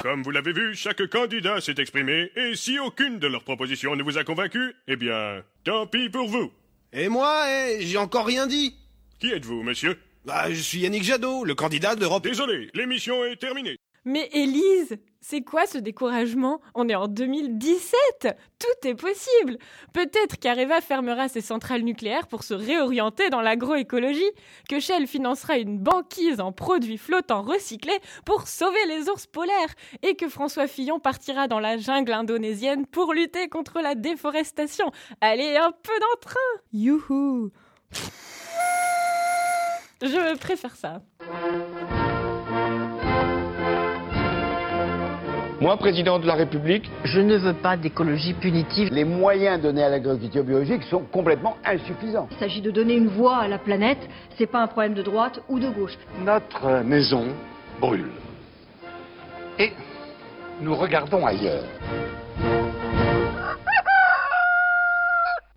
Comme vous l'avez vu, chaque candidat s'est exprimé, et si aucune de leurs propositions ne vous a convaincu, eh bien, tant pis pour vous. Et moi, eh, j'ai encore rien dit. Qui êtes-vous, monsieur? Bah, je suis Yannick Jadot, le candidat d'Europe. Désolé, l'émission est terminée. Mais Élise, c'est quoi ce découragement? On est en 2017 Tout est possible! Peut-être qu'Areva fermera ses centrales nucléaires pour se réorienter dans l'agroécologie, que Shell financera une banquise en produits flottants recyclés pour sauver les ours polaires, et que François Fillon partira dans la jungle indonésienne pour lutter contre la déforestation. Allez, un peu d'entrain! Youhou! Je préfère ça. Moi, président de la République, je ne veux pas d'écologie punitive. Les moyens donnés à l'agriculture biologique sont complètement insuffisants. Il s'agit de donner une voix à la planète, c'est pas un problème de droite ou de gauche. Notre maison brûle. Et nous regardons ailleurs.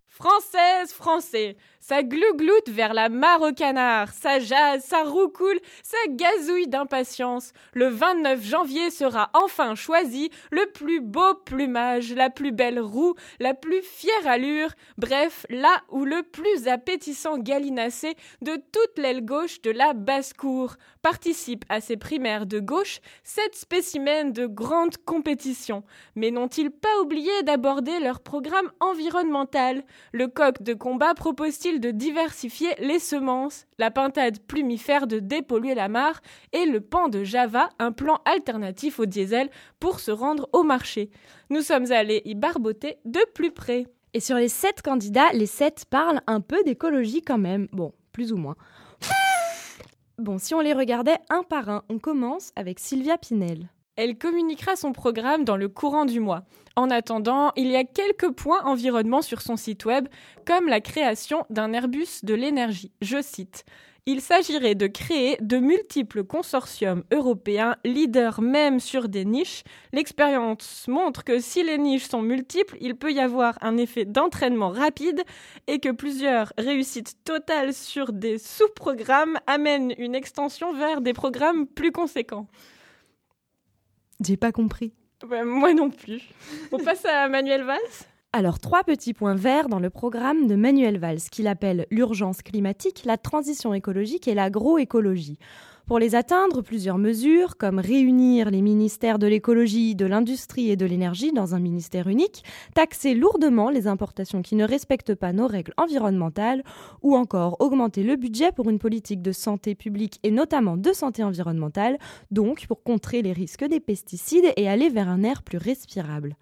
Française, français, ça glougloute vers la mare au canard, ça jase, ça roucoule, ça gazouille d'impatience. Le 29 janvier sera enfin choisi le plus beau plumage, la plus belle roue, la plus fière allure, bref, là où le plus appétissant gallinacé de toute l'aile gauche de la basse-cour. Participe à ces primaires de gauche sept spécimens de grande compétition. Mais n'ont-ils pas oublié d'aborder leur programme environnemental? Le coq de combat propose-t-il de diversifier les semences, la pintade plumifère de dépolluer la mare et le pan de Java, un plan alternatif au diesel pour se rendre au marché. Nous sommes allés y barboter de plus près. Et sur les sept candidats, les sept parlent un peu d'écologie quand même. Bon, plus ou moins. Bon, si on les regardait un par un, on commence avec Sylvia Pinel. Elle communiquera son programme dans le courant du mois. En attendant, il y a quelques points environnement sur son site web, comme la création d'un Airbus de l'énergie. Je cite. Il s'agirait de créer de multiples consortiums européens, leaders même sur des niches. L'expérience montre que si les niches sont multiples, il peut y avoir un effet d'entraînement rapide et que plusieurs réussites totales sur des sous-programmes amènent une extension vers des programmes plus conséquents. J'ai pas compris. Ouais, moi non plus. On passe à Manuel Valls alors, trois petits points verts dans le programme de Manuel Valls, qu'il appelle l'urgence climatique, la transition écologique et l'agroécologie. Pour les atteindre, plusieurs mesures, comme réunir les ministères de l'écologie, de l'industrie et de l'énergie dans un ministère unique, taxer lourdement les importations qui ne respectent pas nos règles environnementales, ou encore augmenter le budget pour une politique de santé publique et notamment de santé environnementale, donc pour contrer les risques des pesticides et aller vers un air plus respirable.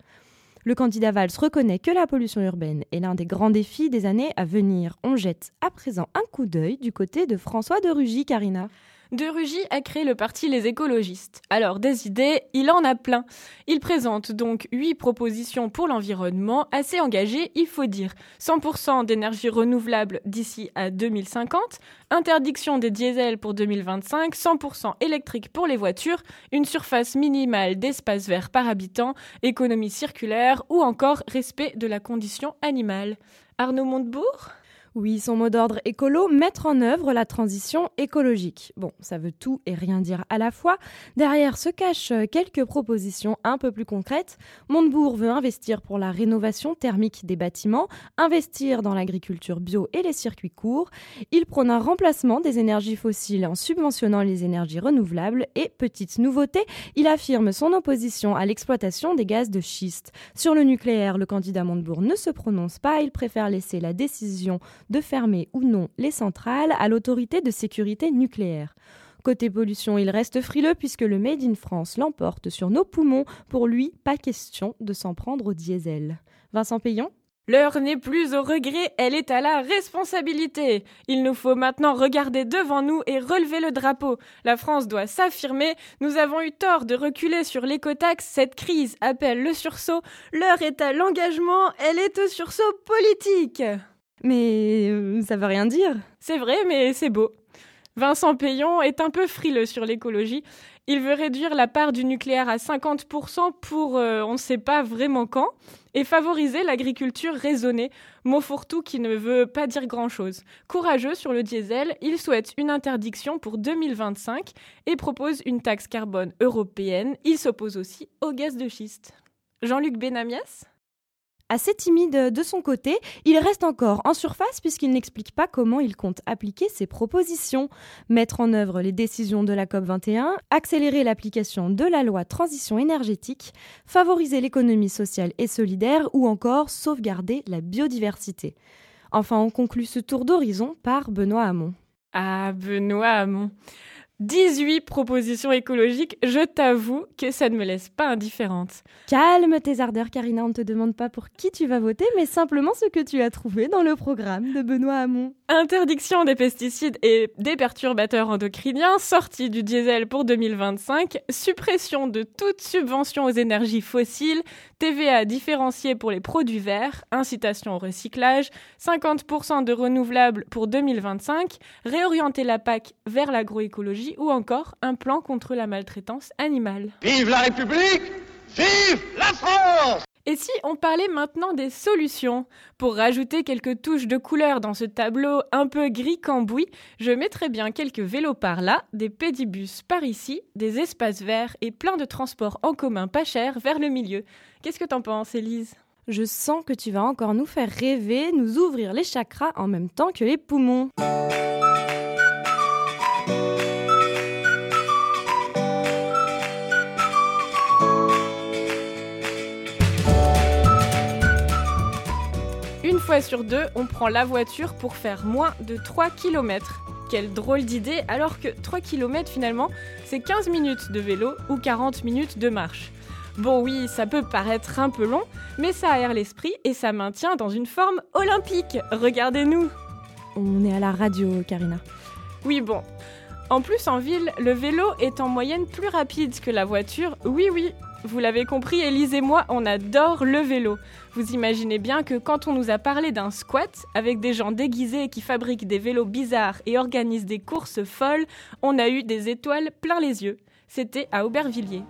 Le candidat Valls reconnaît que la pollution urbaine est l'un des grands défis des années à venir. On jette à présent un coup d'œil du côté de François de Rugy, Carina. De Rugy a créé le parti Les écologistes. Alors, des idées, il en a plein. Il présente donc huit propositions pour l'environnement, assez engagées, il faut dire. 100% d'énergie renouvelable d'ici à 2050, interdiction des diesels pour 2025, 100% électrique pour les voitures, une surface minimale d'espace vert par habitant, économie circulaire ou encore respect de la condition animale. Arnaud Montebourg? Oui, son mot d'ordre écolo, mettre en œuvre la transition écologique. Bon, ça veut tout et rien dire à la fois. Derrière se cachent quelques propositions un peu plus concrètes. Montebourg veut investir pour la rénovation thermique des bâtiments, investir dans l'agriculture bio et les circuits courts. Il prône un remplacement des énergies fossiles en subventionnant les énergies renouvelables et, petite nouveauté, il affirme son opposition à l'exploitation des gaz de schiste. Sur le nucléaire, le candidat Montebourg ne se prononce pas, il préfère laisser la décision de fermer ou non les centrales à l'autorité de sécurité nucléaire. Côté pollution, il reste frileux puisque le Made in France l'emporte sur nos poumons. Pour lui, pas question de s'en prendre au diesel. Vincent Payon? L'heure n'est plus au regret, elle est à la responsabilité. Il nous faut maintenant regarder devant nous et relever le drapeau. La France doit s'affirmer. Nous avons eu tort de reculer sur l'écotaxe. Cette crise appelle le sursaut. L'heure est à l'engagement, elle est au sursaut politique. Mais euh, ça veut rien dire. C'est vrai, mais c'est beau. Vincent Payon est un peu frileux sur l'écologie. Il veut réduire la part du nucléaire à 50% pour euh, on ne sait pas vraiment quand et favoriser l'agriculture raisonnée, mot fourre-tout qui ne veut pas dire grand-chose. Courageux sur le diesel, il souhaite une interdiction pour 2025 et propose une taxe carbone européenne. Il s'oppose aussi au gaz de schiste. Jean-Luc Benamias? Assez timide de son côté, il reste encore en surface puisqu'il n'explique pas comment il compte appliquer ses propositions. Mettre en œuvre les décisions de la COP21, accélérer l'application de la loi transition énergétique, favoriser l'économie sociale et solidaire ou encore sauvegarder la biodiversité. Enfin, on conclut ce tour d'horizon par Benoît Hamon. Ah, Benoît Hamon. 18 propositions écologiques, je t'avoue que ça ne me laisse pas indifférente. Calme tes ardeurs, Karina, on ne te demande pas pour qui tu vas voter, mais simplement ce que tu as trouvé dans le programme de Benoît Hamon. Interdiction des pesticides et des perturbateurs endocriniens, sortie du diesel pour 2025, suppression de toute subvention aux énergies fossiles, TVA différenciée pour les produits verts, incitation au recyclage, 50% de renouvelables pour 2025, réorienter la PAC vers l'agroécologie ou encore un plan contre la maltraitance animale. Vive la République Vive la France et si on parlait maintenant des solutions Pour rajouter quelques touches de couleur dans ce tableau un peu gris cambouis, je mettrais bien quelques vélos par là, des pédibus par ici, des espaces verts et plein de transports en commun pas chers vers le milieu. Qu'est-ce que t'en penses, Élise? Je sens que tu vas encore nous faire rêver, nous ouvrir les chakras en même temps que les poumons. Fois sur deux, on prend la voiture pour faire moins de 3 km. Quelle drôle d'idée, alors que 3 km finalement, c'est 15 minutes de vélo ou 40 minutes de marche. Bon oui, ça peut paraître un peu long, mais ça aère l'esprit et ça maintient dans une forme olympique. Regardez-nous. On est à la radio, Karina. Oui, bon. En plus, en ville, le vélo est en moyenne plus rapide que la voiture. Oui, oui, vous l'avez compris, Élise et moi, on adore le vélo. Vous imaginez bien que quand on nous a parlé d'un squat, avec des gens déguisés qui fabriquent des vélos bizarres et organisent des courses folles, on a eu des étoiles plein les yeux. C'était à Aubervilliers.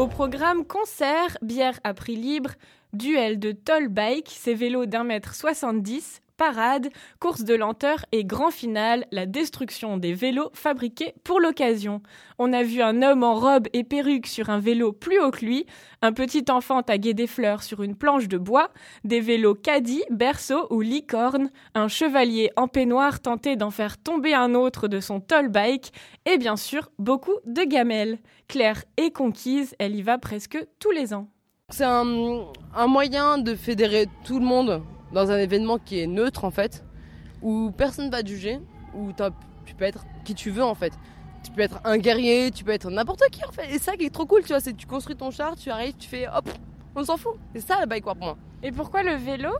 Au programme concert, bière à prix libre, Duel de toll bike, ces vélos d'un mètre 70, parade, course de lenteur et grand final, la destruction des vélos fabriqués pour l'occasion. On a vu un homme en robe et perruque sur un vélo plus haut que lui, un petit enfant taguer des fleurs sur une planche de bois, des vélos caddie, berceau ou licorne, un chevalier en peignoir tenté d'en faire tomber un autre de son toll bike, et bien sûr beaucoup de gamelles. Claire est conquise, elle y va presque tous les ans. C'est un moyen de fédérer tout le monde dans un événement qui est neutre en fait, où personne ne va te juger, où tu peux être qui tu veux en fait. Tu peux être un guerrier, tu peux être n'importe qui en fait. Et ça qui est trop cool, tu vois, c'est tu construis ton char, tu arrives, tu fais hop, on s'en fout. C'est ça le bike pour moi. Et pourquoi le vélo?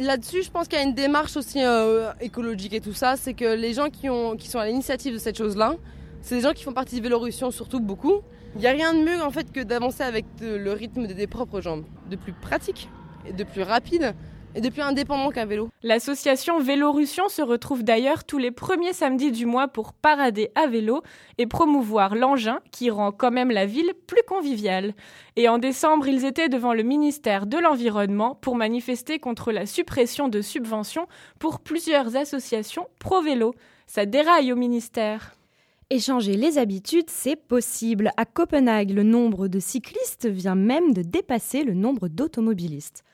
Là-dessus, je pense qu'il y a une démarche aussi euh, écologique et tout ça. C'est que les gens qui, ont, qui sont à l'initiative de cette chose-là, c'est des gens qui font partie de Vélorussion, surtout beaucoup. Il n'y a rien de mieux en fait que d'avancer avec le rythme de tes propres jambes, de plus pratique et de plus rapide et de plus indépendant qu'un vélo. L'association Vélorussion se retrouve d'ailleurs tous les premiers samedis du mois pour parader à vélo et promouvoir l'engin qui rend quand même la ville plus conviviale. Et en décembre, ils étaient devant le ministère de l'Environnement pour manifester contre la suppression de subventions pour plusieurs associations pro-vélo. Ça déraille au ministère. Échanger les habitudes, c'est possible. À Copenhague, le nombre de cyclistes vient même de dépasser le nombre d'automobilistes.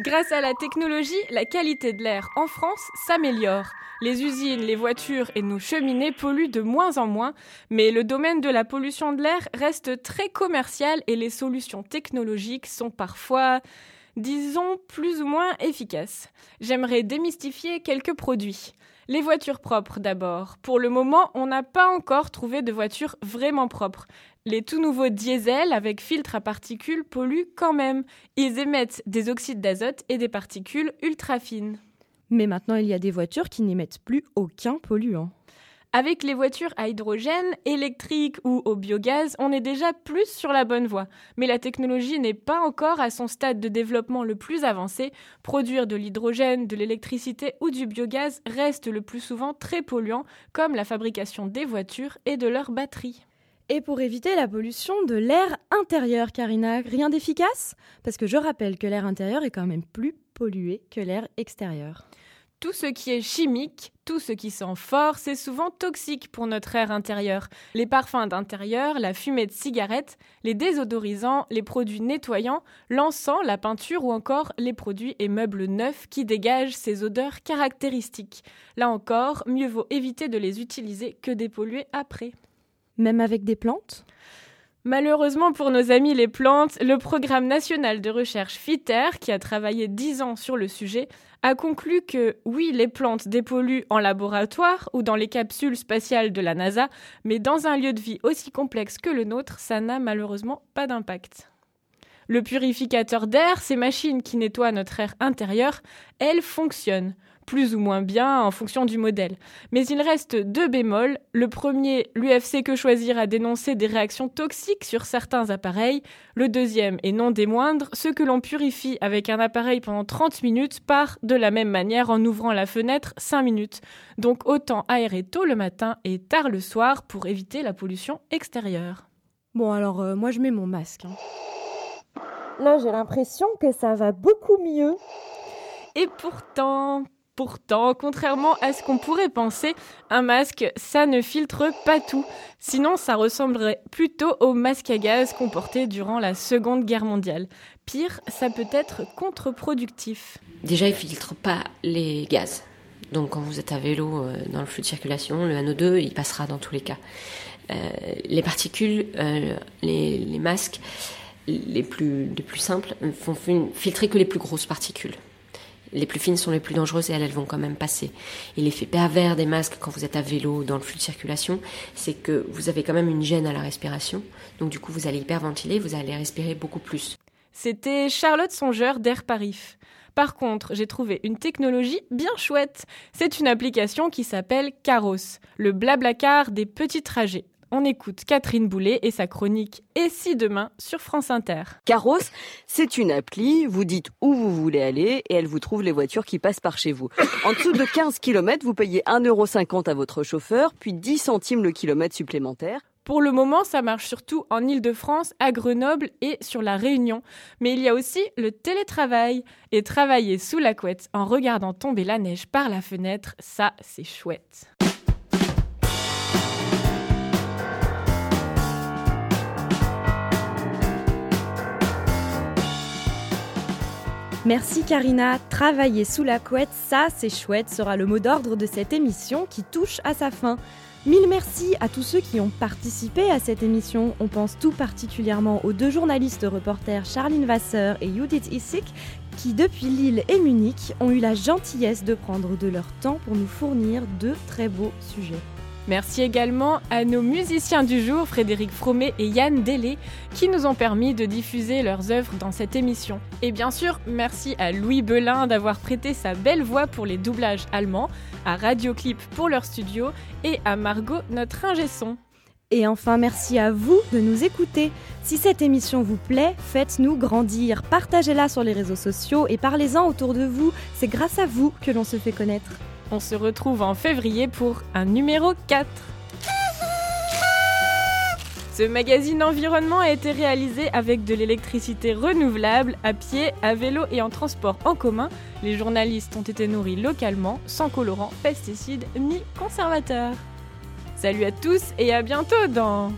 Grâce à la technologie, la qualité de l'air en France s'améliore. Les usines, les voitures et nos cheminées polluent de moins en moins, mais le domaine de la pollution de l'air reste très commercial et les solutions technologiques sont parfois, disons, plus ou moins efficaces. J'aimerais démystifier quelques produits. Les voitures propres d'abord. Pour le moment, on n'a pas encore trouvé de voitures vraiment propres. Les tout nouveaux diesels avec filtre à particules polluent quand même. Ils émettent des oxydes d'azote et des particules ultra fines. Mais maintenant, il y a des voitures qui n'émettent plus aucun polluant. Avec les voitures à hydrogène, électriques ou au biogaz, on est déjà plus sur la bonne voie. Mais la technologie n'est pas encore à son stade de développement le plus avancé. Produire de l'hydrogène, de l'électricité ou du biogaz reste le plus souvent très polluant, comme la fabrication des voitures et de leurs batteries. Et pour éviter la pollution de l'air intérieur, Karina, rien d'efficace? Parce que je rappelle que l'air intérieur est quand même plus pollué que l'air extérieur. Tout ce qui est chimique, tout ce qui sent fort, c'est souvent toxique pour notre air intérieur. Les parfums d'intérieur, la fumée de cigarette, les désodorisants, les produits nettoyants, l'encens, la peinture ou encore les produits et meubles neufs qui dégagent ces odeurs caractéristiques. Là encore, mieux vaut éviter de les utiliser que dépolluer après. Même avec des plantes? Malheureusement pour nos amis les plantes, le programme national de recherche FITER, qui a travaillé 10 ans sur le sujet, a conclu que oui, les plantes dépolluent en laboratoire ou dans les capsules spatiales de la NASA, mais dans un lieu de vie aussi complexe que le nôtre, ça n'a malheureusement pas d'impact. Le purificateur d'air, ces machines qui nettoient notre air intérieur, elles fonctionnent plus ou moins bien en fonction du modèle. Mais il reste deux bémols. Le premier, l'UFC Que Choisir a dénoncé des réactions toxiques sur certains appareils. Le deuxième, et non des moindres, ce que l'on purifie avec un appareil pendant 30 minutes part de la même manière en ouvrant la fenêtre 5 minutes. Donc autant aérer tôt le matin et tard le soir pour éviter la pollution extérieure. Bon alors euh, moi je mets mon masque. Hein. Là j'ai l'impression que ça va beaucoup mieux. Et pourtant, Pourtant, contrairement à ce qu'on pourrait penser, un masque, ça ne filtre pas tout. Sinon, ça ressemblerait plutôt au masque à gaz qu'on portait durant la Seconde Guerre mondiale. Pire, ça peut être contre-productif. Déjà, il filtre pas les gaz. Donc, quand vous êtes à vélo euh, dans le flux de circulation, le NO2, il passera dans tous les cas. Euh, les particules, euh, les, masques, les plus, les plus simples, font filtrer que les plus grosses particules les plus fines sont les plus dangereuses et elles, vont quand même passer. Et l'effet pervers des masques quand vous êtes à vélo dans le flux de circulation, c'est que vous avez quand même une gêne à la respiration. Donc du coup, vous allez hyperventiler, vous allez respirer beaucoup plus. C'était Charlotte Songeur d'Air Paris. Par contre, j'ai trouvé une technologie bien chouette. C'est une application qui s'appelle Caros, le blablacar des petits trajets. On écoute Catherine Boulet et sa chronique Et si demain sur France Inter. Caros, c'est une appli, vous dites où vous voulez aller et elle vous trouve les voitures qui passent par chez vous. En dessous de 15 km, vous payez 1,50€ à votre chauffeur, puis 10 centimes le kilomètre supplémentaire. Pour le moment, ça marche surtout en Ile-de-France, à Grenoble et sur la Réunion. Mais il y a aussi le télétravail. Et travailler sous la couette en regardant tomber la neige par la fenêtre, ça, c'est chouette. Merci Karina. Travailler sous la couette, ça c'est chouette, sera le mot d'ordre de cette émission qui touche à sa fin. Mille merci à tous ceux qui ont participé à cette émission. On pense tout particulièrement aux deux journalistes reporters Charline Vasseur et Judith Issik qui, depuis Lille et Munich, ont eu la gentillesse de prendre de leur temps pour nous fournir de très beaux sujets. Merci également à nos musiciens du jour, Frédéric Fromet et Yann Délé, qui nous ont permis de diffuser leurs œuvres dans cette émission. Et bien sûr, merci à Louis Belin d'avoir prêté sa belle voix pour les doublages allemands, à Radioclip pour leur studio et à Margot, notre ingé son. Et enfin, merci à vous de nous écouter. Si cette émission vous plaît, faites-nous grandir. Partagez-la sur les réseaux sociaux et parlez-en autour de vous. C'est grâce à vous que l'on se fait connaître. On se retrouve en février pour un numéro 4. Ce magazine environnement a été réalisé avec de l'électricité renouvelable, à pied, à vélo et en transport en commun. Les journalistes ont été nourris localement, sans colorants, pesticides ni conservateurs. Salut à tous et à bientôt dans